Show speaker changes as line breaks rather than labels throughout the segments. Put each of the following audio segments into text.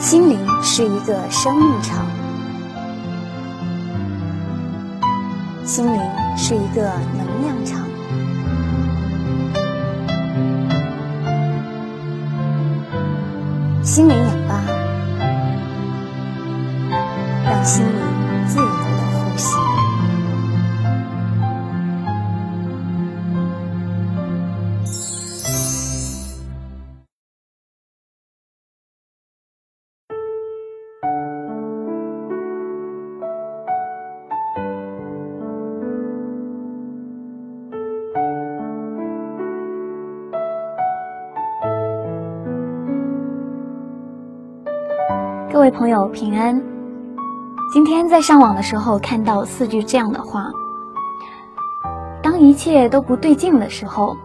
心灵是一个生命场，心灵是一个能量场。心灵氧吧，让心各位朋友平安。今天在上网的时候看到四句这样的话：当一切都不对劲的时候，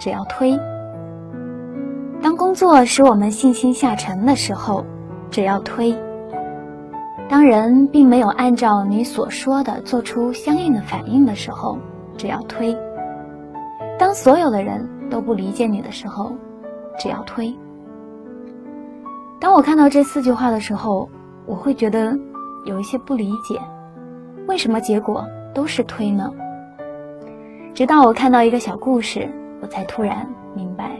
只要推；当工作使我们信心下沉的时候，只要推；当人并没有按照你所说的做出相应的反应的时候，只要推；当所有的人都不理解你的时候，只要推。当我看到这四句话的时候，我会觉得有一些不理解，为什么结果都是推呢？直到我看到一个小故事，我才突然明白。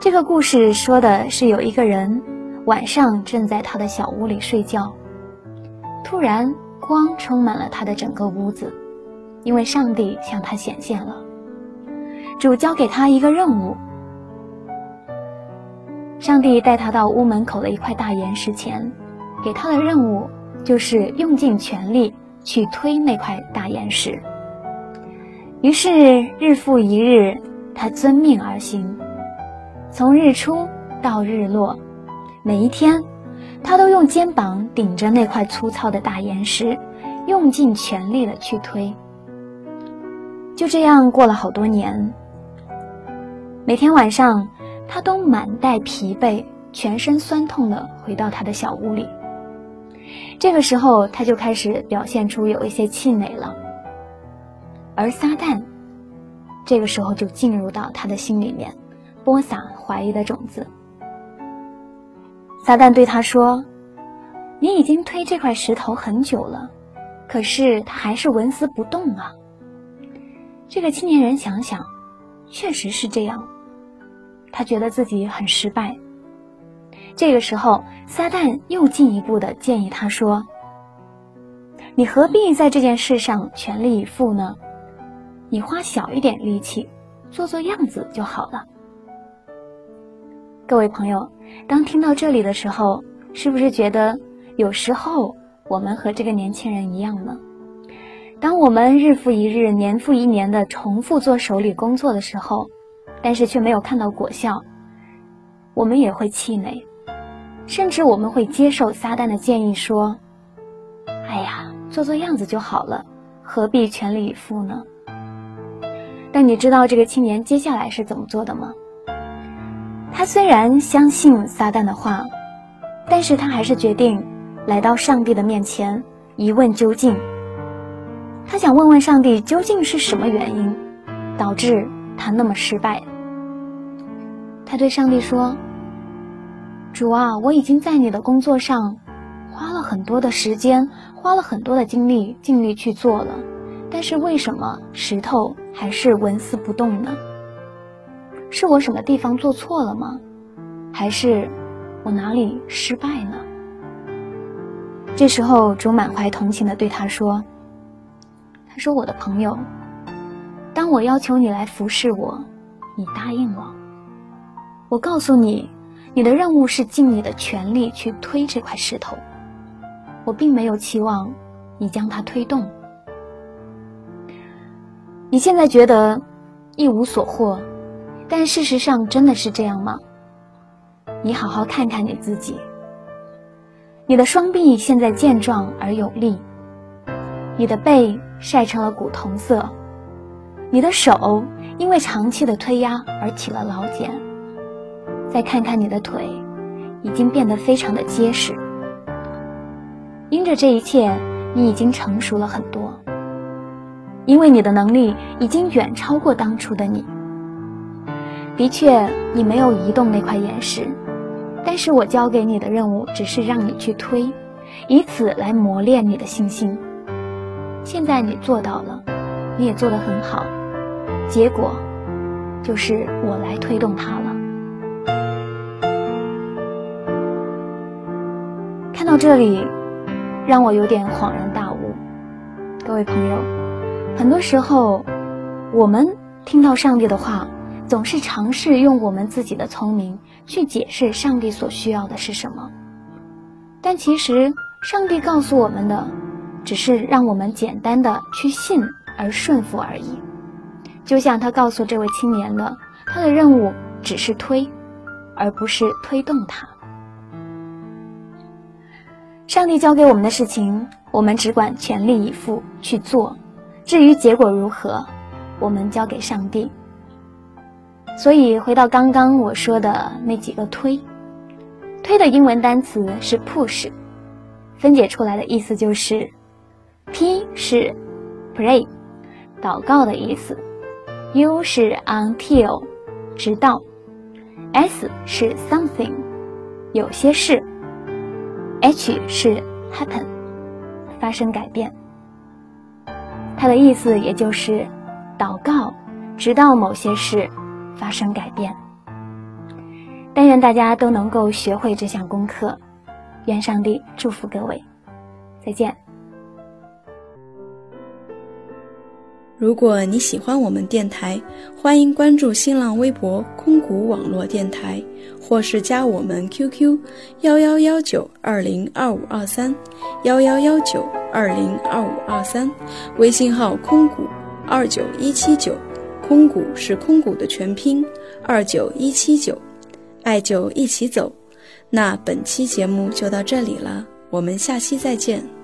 这个故事说的是有一个人晚上正在他的小屋里睡觉，突然光充满了他的整个屋子，因为上帝向他显现了，主交给他一个任务。上帝带他到屋门口的一块大岩石前，给他的任务就是用尽全力去推那块大岩石。于是日复一日，他遵命而行，从日出到日落，每一天，他都用肩膀顶着那块粗糙的大岩石，用尽全力的去推。就这样过了好多年，每天晚上。他都满带疲惫、全身酸痛的回到他的小屋里。这个时候，他就开始表现出有一些气馁了。而撒旦，这个时候就进入到他的心里面，播撒怀疑的种子。撒旦对他说：“你已经推这块石头很久了，可是他还是纹丝不动啊。”这个青年人想想，确实是这样。他觉得自己很失败。这个时候，撒旦又进一步的建议他说：“你何必在这件事上全力以赴呢？你花小一点力气，做做样子就好了。”各位朋友，当听到这里的时候，是不是觉得有时候我们和这个年轻人一样呢？当我们日复一日、年复一年的重复做手里工作的时候，但是却没有看到果效，我们也会气馁，甚至我们会接受撒旦的建议，说：“哎呀，做做样子就好了，何必全力以赴呢？”但你知道这个青年接下来是怎么做的吗？他虽然相信撒旦的话，但是他还是决定来到上帝的面前一问究竟。他想问问上帝究竟是什么原因导致。他那么失败，他对上帝说：“主啊，我已经在你的工作上花了很多的时间，花了很多的精力，尽力去做了，但是为什么石头还是纹丝不动呢？是我什么地方做错了吗？还是我哪里失败呢？”这时候，主满怀同情的对他说：“他说我的朋友。”当我要求你来服侍我，你答应了。我告诉你，你的任务是尽你的全力去推这块石头。我并没有期望你将它推动。你现在觉得一无所获，但事实上真的是这样吗？你好好看看你自己。你的双臂现在健壮而有力，你的背晒成了古铜色。你的手因为长期的推压而起了老茧，再看看你的腿，已经变得非常的结实。因着这一切，你已经成熟了很多，因为你的能力已经远超过当初的你。的确，你没有移动那块岩石，但是我交给你的任务只是让你去推，以此来磨练你的信心。现在你做到了，你也做得很好，结果就是我来推动它了。看到这里，让我有点恍然大悟。各位朋友，很多时候，我们听到上帝的话，总是尝试用我们自己的聪明去解释上帝所需要的是什么。但其实，上帝告诉我们的，只是让我们简单的去信而顺服而已。就像他告诉这位青年的，他的任务只是推，而不是推动他。上帝交给我们的事情。我们只管全力以赴去做，至于结果如何，我们交给上帝。所以回到刚刚我说的那几个推，推的英文单词是 push，分解出来的意思就是，P 是 pray，祷告的意思；U 是 until，直到；S 是 something，有些事；H 是 happen。发生改变，它的意思也就是祷告，直到某些事发生改变。但愿大家都能够学会这项功课，愿上帝祝福各位，再见。
如果你喜欢我们电台，欢迎关注新浪微博“空谷网络电台”，或是加我们 QQ：幺幺幺九二零二五二三，幺幺幺九二零二五二三，微信号“空谷二九一七九”，空谷是空谷的全拼，二九一七九，爱就一起走。那本期节目就到这里了，我们下期再见。